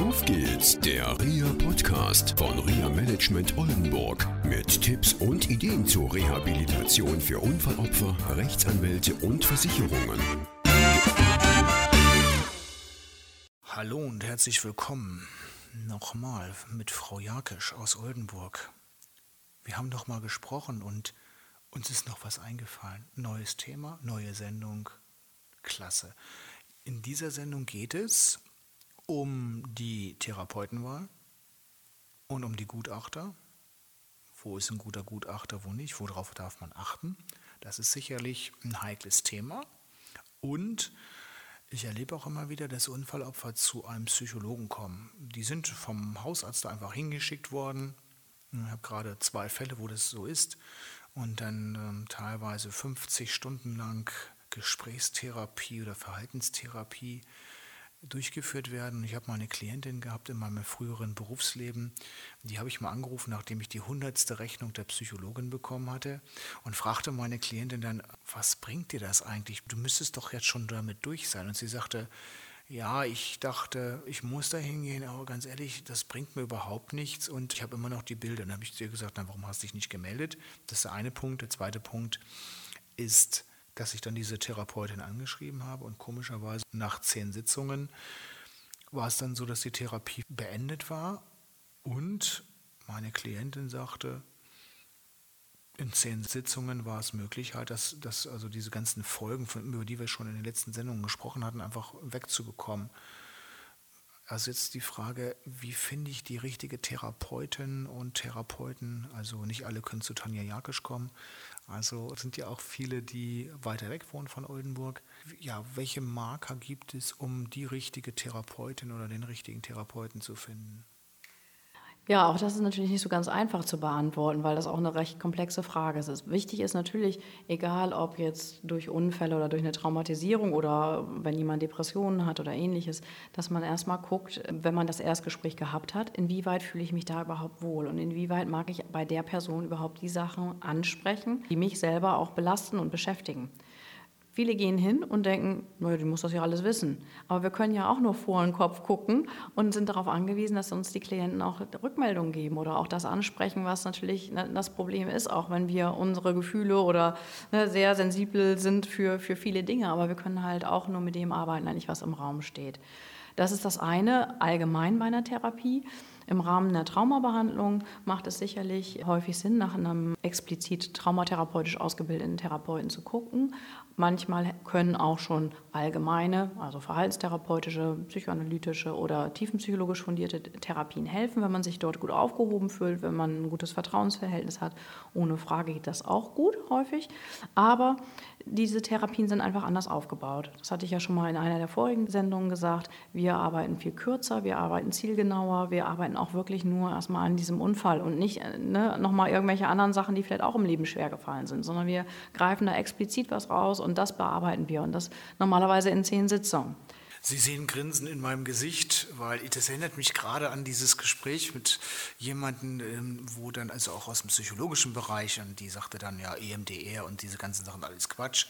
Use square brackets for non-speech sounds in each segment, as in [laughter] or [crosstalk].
Auf geht's, der RIA Podcast von RIA Management Oldenburg mit Tipps und Ideen zur Rehabilitation für Unfallopfer, Rechtsanwälte und Versicherungen. Hallo und herzlich willkommen nochmal mit Frau Jakisch aus Oldenburg. Wir haben doch mal gesprochen und uns ist noch was eingefallen. Neues Thema, neue Sendung, klasse. In dieser Sendung geht es um die Therapeutenwahl und um die Gutachter. Wo ist ein guter Gutachter, wo nicht? Worauf darf man achten? Das ist sicherlich ein heikles Thema. Und ich erlebe auch immer wieder, dass Unfallopfer zu einem Psychologen kommen. Die sind vom Hausarzt einfach hingeschickt worden. Ich habe gerade zwei Fälle, wo das so ist. Und dann ähm, teilweise 50 Stunden lang Gesprächstherapie oder Verhaltenstherapie durchgeführt werden. Ich habe mal eine Klientin gehabt in meinem früheren Berufsleben, die habe ich mal angerufen, nachdem ich die hundertste Rechnung der Psychologin bekommen hatte und fragte meine Klientin dann, was bringt dir das eigentlich? Du müsstest doch jetzt schon damit durch sein. Und sie sagte, ja, ich dachte, ich muss da hingehen, aber ganz ehrlich, das bringt mir überhaupt nichts und ich habe immer noch die Bilder. Dann habe ich zu ihr gesagt, na, warum hast du dich nicht gemeldet? Das ist der eine Punkt. Der zweite Punkt ist, dass ich dann diese Therapeutin angeschrieben habe und komischerweise nach zehn Sitzungen war es dann so, dass die Therapie beendet war und meine Klientin sagte, in zehn Sitzungen war es möglich, halt, dass, dass also diese ganzen Folgen, von, über die wir schon in den letzten Sendungen gesprochen hatten, einfach wegzubekommen. Also jetzt die Frage, wie finde ich die richtige Therapeutin und Therapeuten? Also nicht alle können zu Tanja Jakisch kommen. Also sind ja auch viele, die weiter weg wohnen von Oldenburg. Ja, welche Marker gibt es, um die richtige Therapeutin oder den richtigen Therapeuten zu finden? Ja, auch das ist natürlich nicht so ganz einfach zu beantworten, weil das auch eine recht komplexe Frage ist. Wichtig ist natürlich, egal ob jetzt durch Unfälle oder durch eine Traumatisierung oder wenn jemand Depressionen hat oder ähnliches, dass man erstmal guckt, wenn man das Erstgespräch gehabt hat, inwieweit fühle ich mich da überhaupt wohl und inwieweit mag ich bei der Person überhaupt die Sachen ansprechen, die mich selber auch belasten und beschäftigen. Viele gehen hin und denken, naja, die muss das ja alles wissen. Aber wir können ja auch nur vor den Kopf gucken und sind darauf angewiesen, dass uns die Klienten auch Rückmeldungen geben oder auch das ansprechen, was natürlich ne, das Problem ist, auch wenn wir unsere Gefühle oder ne, sehr sensibel sind für, für viele Dinge. Aber wir können halt auch nur mit dem arbeiten, eigentlich was im Raum steht. Das ist das eine allgemein bei einer Therapie. Im Rahmen der Traumabehandlung macht es sicherlich häufig Sinn, nach einem explizit traumatherapeutisch ausgebildeten Therapeuten zu gucken. Manchmal können auch schon allgemeine, also verhaltenstherapeutische, psychoanalytische oder tiefenpsychologisch fundierte Therapien helfen, wenn man sich dort gut aufgehoben fühlt, wenn man ein gutes Vertrauensverhältnis hat. Ohne Frage geht das auch gut häufig. Aber diese Therapien sind einfach anders aufgebaut. Das hatte ich ja schon mal in einer der vorigen Sendungen gesagt. Wir arbeiten viel kürzer, wir arbeiten zielgenauer, wir arbeiten auch wirklich nur erstmal an diesem Unfall und nicht ne, nochmal irgendwelche anderen Sachen, die vielleicht auch im Leben schwer gefallen sind, sondern wir greifen da explizit was raus und das bearbeiten wir und das normalerweise in zehn Sitzungen. Sie sehen Grinsen in meinem Gesicht, weil das erinnert mich gerade an dieses Gespräch mit jemandem, ähm, wo dann also auch aus dem psychologischen Bereich und die sagte dann ja EMDR und diese ganzen Sachen alles Quatsch.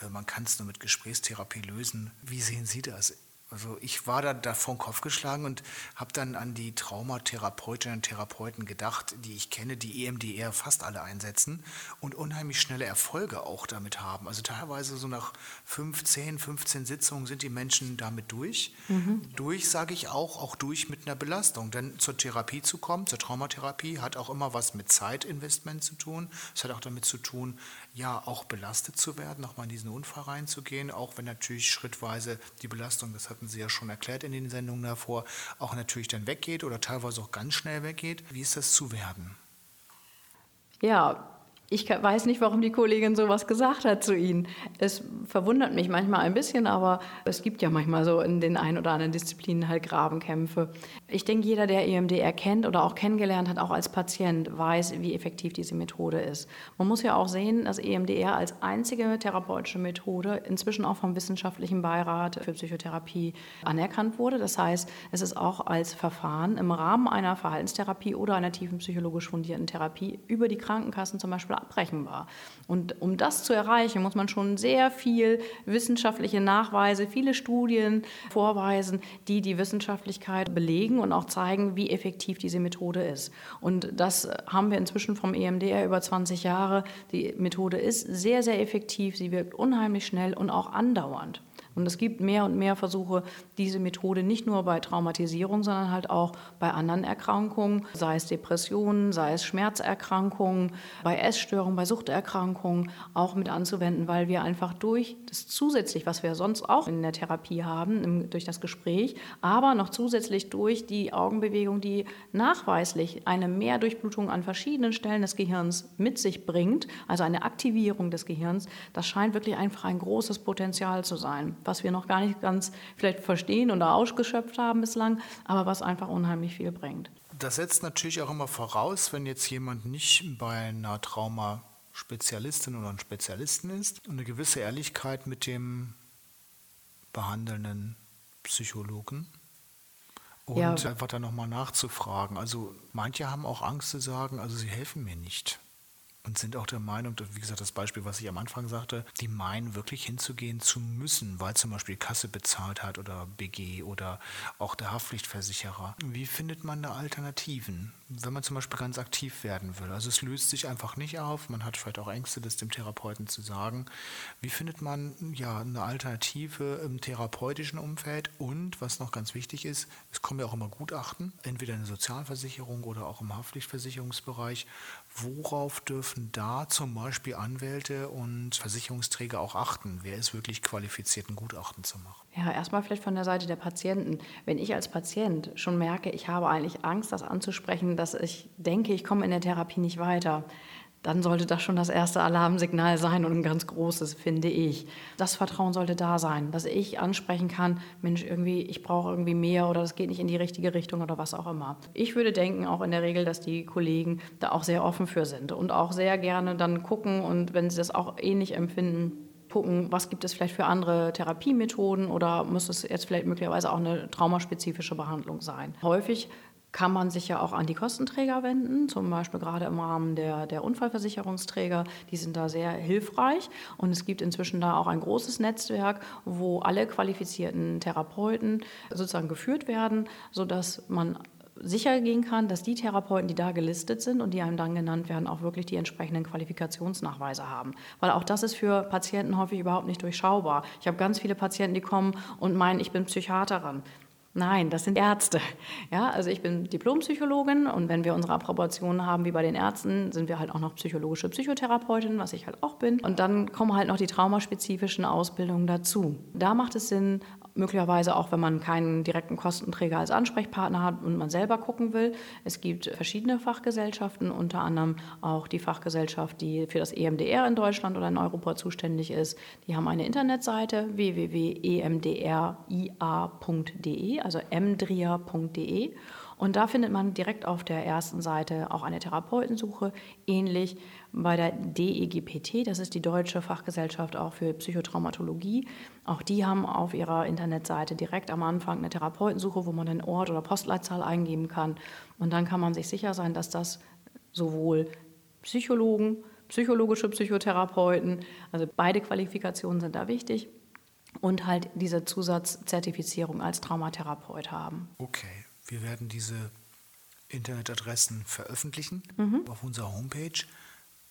Äh, man kann es nur mit Gesprächstherapie lösen. Wie sehen Sie das? Also ich war da, da vor den Kopf geschlagen und habe dann an die Traumatherapeutinnen und Therapeuten gedacht, die ich kenne, die EMDR fast alle einsetzen und unheimlich schnelle Erfolge auch damit haben. Also teilweise so nach 15, 15 Sitzungen sind die Menschen damit durch. Mhm. Durch sage ich auch, auch durch mit einer Belastung. Denn zur Therapie zu kommen, zur Traumatherapie, hat auch immer was mit Zeitinvestment zu tun. Es hat auch damit zu tun, ja, auch belastet zu werden, nochmal in diesen Unfall reinzugehen, auch wenn natürlich schrittweise die Belastung, das hatten Sie ja schon erklärt in den Sendungen davor, auch natürlich dann weggeht oder teilweise auch ganz schnell weggeht. Wie ist das zu werden? Ja, ich weiß nicht, warum die Kollegin sowas gesagt hat zu Ihnen. Es verwundert mich manchmal ein bisschen, aber es gibt ja manchmal so in den ein oder anderen Disziplinen halt Grabenkämpfe. Ich denke, jeder, der EMDR kennt oder auch kennengelernt hat, auch als Patient, weiß, wie effektiv diese Methode ist. Man muss ja auch sehen, dass EMDR als einzige therapeutische Methode inzwischen auch vom Wissenschaftlichen Beirat für Psychotherapie anerkannt wurde. Das heißt, es ist auch als Verfahren im Rahmen einer Verhaltenstherapie oder einer tiefen psychologisch fundierten Therapie über die Krankenkassen zum Beispiel abbrechenbar. Und um das zu erreichen, muss man schon sehr viel wissenschaftliche Nachweise, viele Studien vorweisen, die die Wissenschaftlichkeit belegen und auch zeigen, wie effektiv diese Methode ist. Und das haben wir inzwischen vom EMDR über 20 Jahre. Die Methode ist sehr, sehr effektiv, sie wirkt unheimlich schnell und auch andauernd. Und es gibt mehr und mehr Versuche, diese Methode nicht nur bei Traumatisierung, sondern halt auch bei anderen Erkrankungen, sei es Depressionen, sei es Schmerzerkrankungen, bei Essstörungen, bei Suchterkrankungen auch mit anzuwenden, weil wir einfach durch das zusätzlich, was wir sonst auch in der Therapie haben, durch das Gespräch, aber noch zusätzlich durch die Augenbewegung, die nachweislich eine Mehrdurchblutung an verschiedenen Stellen des Gehirns mit sich bringt, also eine Aktivierung des Gehirns, das scheint wirklich einfach ein großes Potenzial zu sein was wir noch gar nicht ganz vielleicht verstehen oder ausgeschöpft haben bislang, aber was einfach unheimlich viel bringt. Das setzt natürlich auch immer voraus, wenn jetzt jemand nicht bei einer Traumaspezialistin oder einem Spezialisten ist, eine gewisse Ehrlichkeit mit dem behandelnden Psychologen. Und ja. einfach dann nochmal nachzufragen. Also manche haben auch Angst zu sagen, also sie helfen mir nicht und sind auch der Meinung, wie gesagt, das Beispiel, was ich am Anfang sagte, die meinen wirklich hinzugehen zu müssen, weil zum Beispiel Kasse bezahlt hat oder BG oder auch der Haftpflichtversicherer. Wie findet man da Alternativen, wenn man zum Beispiel ganz aktiv werden will? Also es löst sich einfach nicht auf, man hat vielleicht auch Ängste, das dem Therapeuten zu sagen. Wie findet man ja eine Alternative im therapeutischen Umfeld und, was noch ganz wichtig ist, es kommen ja auch immer Gutachten, entweder in der Sozialversicherung oder auch im Haftpflichtversicherungsbereich, Worauf dürfen da zum Beispiel Anwälte und Versicherungsträger auch achten? Wer ist wirklich qualifiziert, ein Gutachten zu machen? Ja, erstmal vielleicht von der Seite der Patienten. Wenn ich als Patient schon merke, ich habe eigentlich Angst, das anzusprechen, dass ich denke, ich komme in der Therapie nicht weiter, dann sollte das schon das erste Alarmsignal sein und ein ganz großes, finde ich. Das Vertrauen sollte da sein, dass ich ansprechen kann, Mensch, irgendwie, ich brauche irgendwie mehr oder das geht nicht in die richtige Richtung oder was auch immer. Ich würde denken, auch in der Regel, dass die Kollegen da auch sehr offen für sind und auch sehr gerne dann gucken und wenn sie das auch ähnlich empfinden, gucken, was gibt es vielleicht für andere Therapiemethoden oder muss es jetzt vielleicht möglicherweise auch eine traumaspezifische Behandlung sein. Häufig kann man sich ja auch an die Kostenträger wenden, zum Beispiel gerade im Rahmen der, der Unfallversicherungsträger. Die sind da sehr hilfreich und es gibt inzwischen da auch ein großes Netzwerk, wo alle qualifizierten Therapeuten sozusagen geführt werden, sodass man sicher gehen kann, dass die Therapeuten, die da gelistet sind und die einem dann genannt werden, auch wirklich die entsprechenden Qualifikationsnachweise haben. Weil auch das ist für Patienten häufig überhaupt nicht durchschaubar. Ich habe ganz viele Patienten, die kommen und meinen, ich bin Psychiaterin. Nein, das sind Ärzte. Ja, also ich bin Diplompsychologin und wenn wir unsere Approbation haben wie bei den Ärzten, sind wir halt auch noch psychologische Psychotherapeutin, was ich halt auch bin. Und dann kommen halt noch die traumaspezifischen Ausbildungen dazu. Da macht es Sinn, möglicherweise auch, wenn man keinen direkten Kostenträger als Ansprechpartner hat und man selber gucken will. Es gibt verschiedene Fachgesellschaften, unter anderem auch die Fachgesellschaft, die für das EMDR in Deutschland oder in Europa zuständig ist. Die haben eine Internetseite www.emdria.de, also emdria.de. Und da findet man direkt auf der ersten Seite auch eine Therapeutensuche, ähnlich bei der DEGPT, das ist die Deutsche Fachgesellschaft auch für Psychotraumatologie. Auch die haben auf ihrer Internetseite direkt am Anfang eine Therapeutensuche, wo man den Ort oder Postleitzahl eingeben kann. Und dann kann man sich sicher sein, dass das sowohl Psychologen, psychologische Psychotherapeuten, also beide Qualifikationen sind da wichtig und halt diese Zusatzzertifizierung als Traumatherapeut haben. Okay, wir werden diese Internetadressen veröffentlichen mhm. auf unserer Homepage.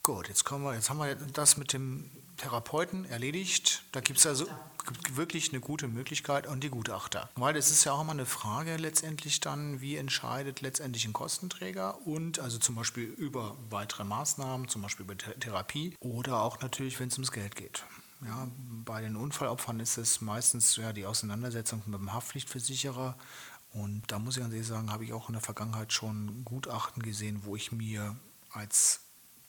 Gut, jetzt kommen wir, jetzt haben wir das mit dem Therapeuten erledigt. Da gibt es also wirklich eine gute Möglichkeit und die Gutachter. Weil es ist ja auch immer eine Frage letztendlich dann, wie entscheidet letztendlich ein Kostenträger und also zum Beispiel über weitere Maßnahmen, zum Beispiel über Therapie oder auch natürlich, wenn es ums Geld geht. Ja, bei den Unfallopfern ist es meistens ja die Auseinandersetzung mit dem Haftpflichtversicherer und da muss ich ganz ehrlich sagen, habe ich auch in der Vergangenheit schon Gutachten gesehen, wo ich mir als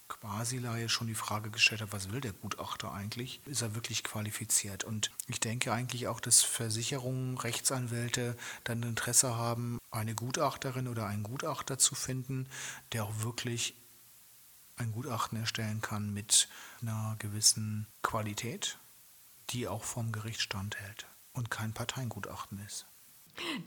quasi schon die Frage gestellt hat, was will der Gutachter eigentlich? Ist er wirklich qualifiziert? Und ich denke eigentlich auch, dass Versicherungen, Rechtsanwälte dann Interesse haben, eine Gutachterin oder einen Gutachter zu finden, der auch wirklich ein Gutachten erstellen kann mit einer gewissen Qualität, die auch vom Gericht standhält und kein Parteiengutachten ist.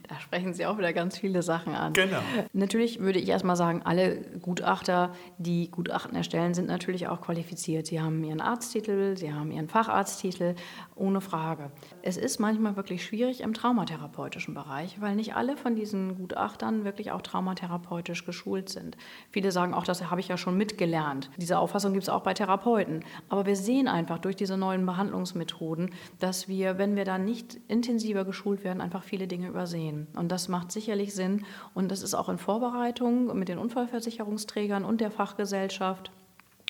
Da sprechen Sie auch wieder ganz viele Sachen an. Genau. Natürlich würde ich erstmal sagen, alle Gutachter, die Gutachten erstellen, sind natürlich auch qualifiziert. Sie haben ihren Arzttitel, sie haben ihren Facharzttitel, ohne Frage. Es ist manchmal wirklich schwierig im traumatherapeutischen Bereich, weil nicht alle von diesen Gutachtern wirklich auch traumatherapeutisch geschult sind. Viele sagen auch, das habe ich ja schon mitgelernt. Diese Auffassung gibt es auch bei Therapeuten. Aber wir sehen einfach durch diese neuen Behandlungsmethoden, dass wir, wenn wir da nicht intensiver geschult werden, einfach viele Dinge übersehen. Und das macht sicherlich Sinn. Und das ist auch in Vorbereitung mit den Unfallversicherungsträgern und der Fachgesellschaft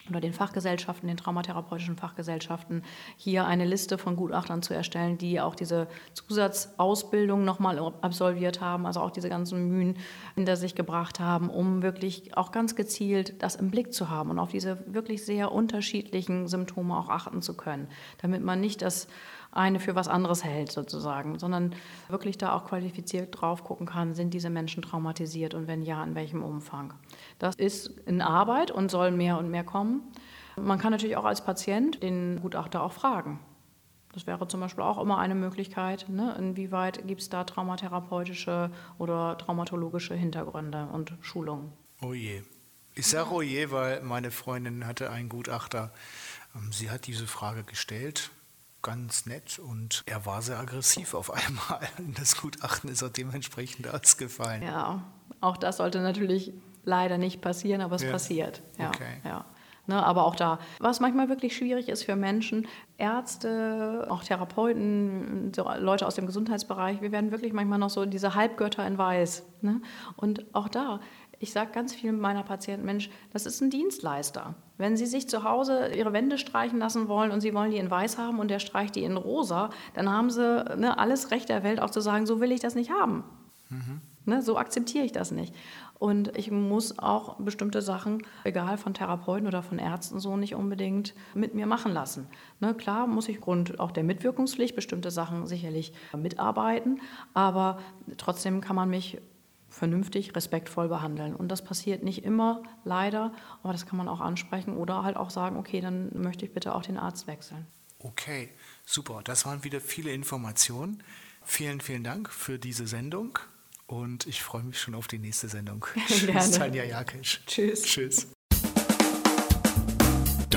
oder den Fachgesellschaften, den traumatherapeutischen Fachgesellschaften, hier eine Liste von Gutachtern zu erstellen, die auch diese Zusatzausbildung nochmal absolviert haben, also auch diese ganzen Mühen hinter sich gebracht haben, um wirklich auch ganz gezielt das im Blick zu haben und auf diese wirklich sehr unterschiedlichen Symptome auch achten zu können, damit man nicht das eine für was anderes hält sozusagen, sondern wirklich da auch qualifiziert drauf gucken kann, sind diese Menschen traumatisiert und wenn ja, in welchem Umfang. Das ist in Arbeit und soll mehr und mehr kommen. Man kann natürlich auch als Patient den Gutachter auch fragen. Das wäre zum Beispiel auch immer eine Möglichkeit, ne? inwieweit gibt es da traumatherapeutische oder traumatologische Hintergründe und Schulungen. Oh je. Ich sage oh je, weil meine Freundin hatte einen Gutachter. Ähm, sie hat diese Frage gestellt ganz nett und er war sehr aggressiv auf [laughs] einmal. Das Gutachten ist auch dementsprechend ausgefallen. Ja, auch das sollte natürlich leider nicht passieren, aber es ja. passiert. Ja, okay. ja. Ne, aber auch da, was manchmal wirklich schwierig ist für Menschen, Ärzte, auch Therapeuten, Leute aus dem Gesundheitsbereich, wir werden wirklich manchmal noch so diese Halbgötter in Weiß. Ne? Und auch da, ich sage ganz vielen meiner Patienten, Mensch, das ist ein Dienstleister. Wenn Sie sich zu Hause Ihre Wände streichen lassen wollen und Sie wollen die in weiß haben und der streicht die in rosa, dann haben Sie ne, alles Recht der Welt auch zu sagen, so will ich das nicht haben. Mhm. Ne, so akzeptiere ich das nicht. Und ich muss auch bestimmte Sachen, egal von Therapeuten oder von Ärzten, so nicht unbedingt mit mir machen lassen. Ne, klar muss ich Grund auch der Mitwirkungspflicht bestimmte Sachen sicherlich mitarbeiten, aber trotzdem kann man mich vernünftig, respektvoll behandeln. Und das passiert nicht immer, leider, aber das kann man auch ansprechen oder halt auch sagen, okay, dann möchte ich bitte auch den Arzt wechseln. Okay, super. Das waren wieder viele Informationen. Vielen, vielen Dank für diese Sendung und ich freue mich schon auf die nächste Sendung. Tschüss, [laughs] Tanja Jakisch. Tschüss. Tschüss.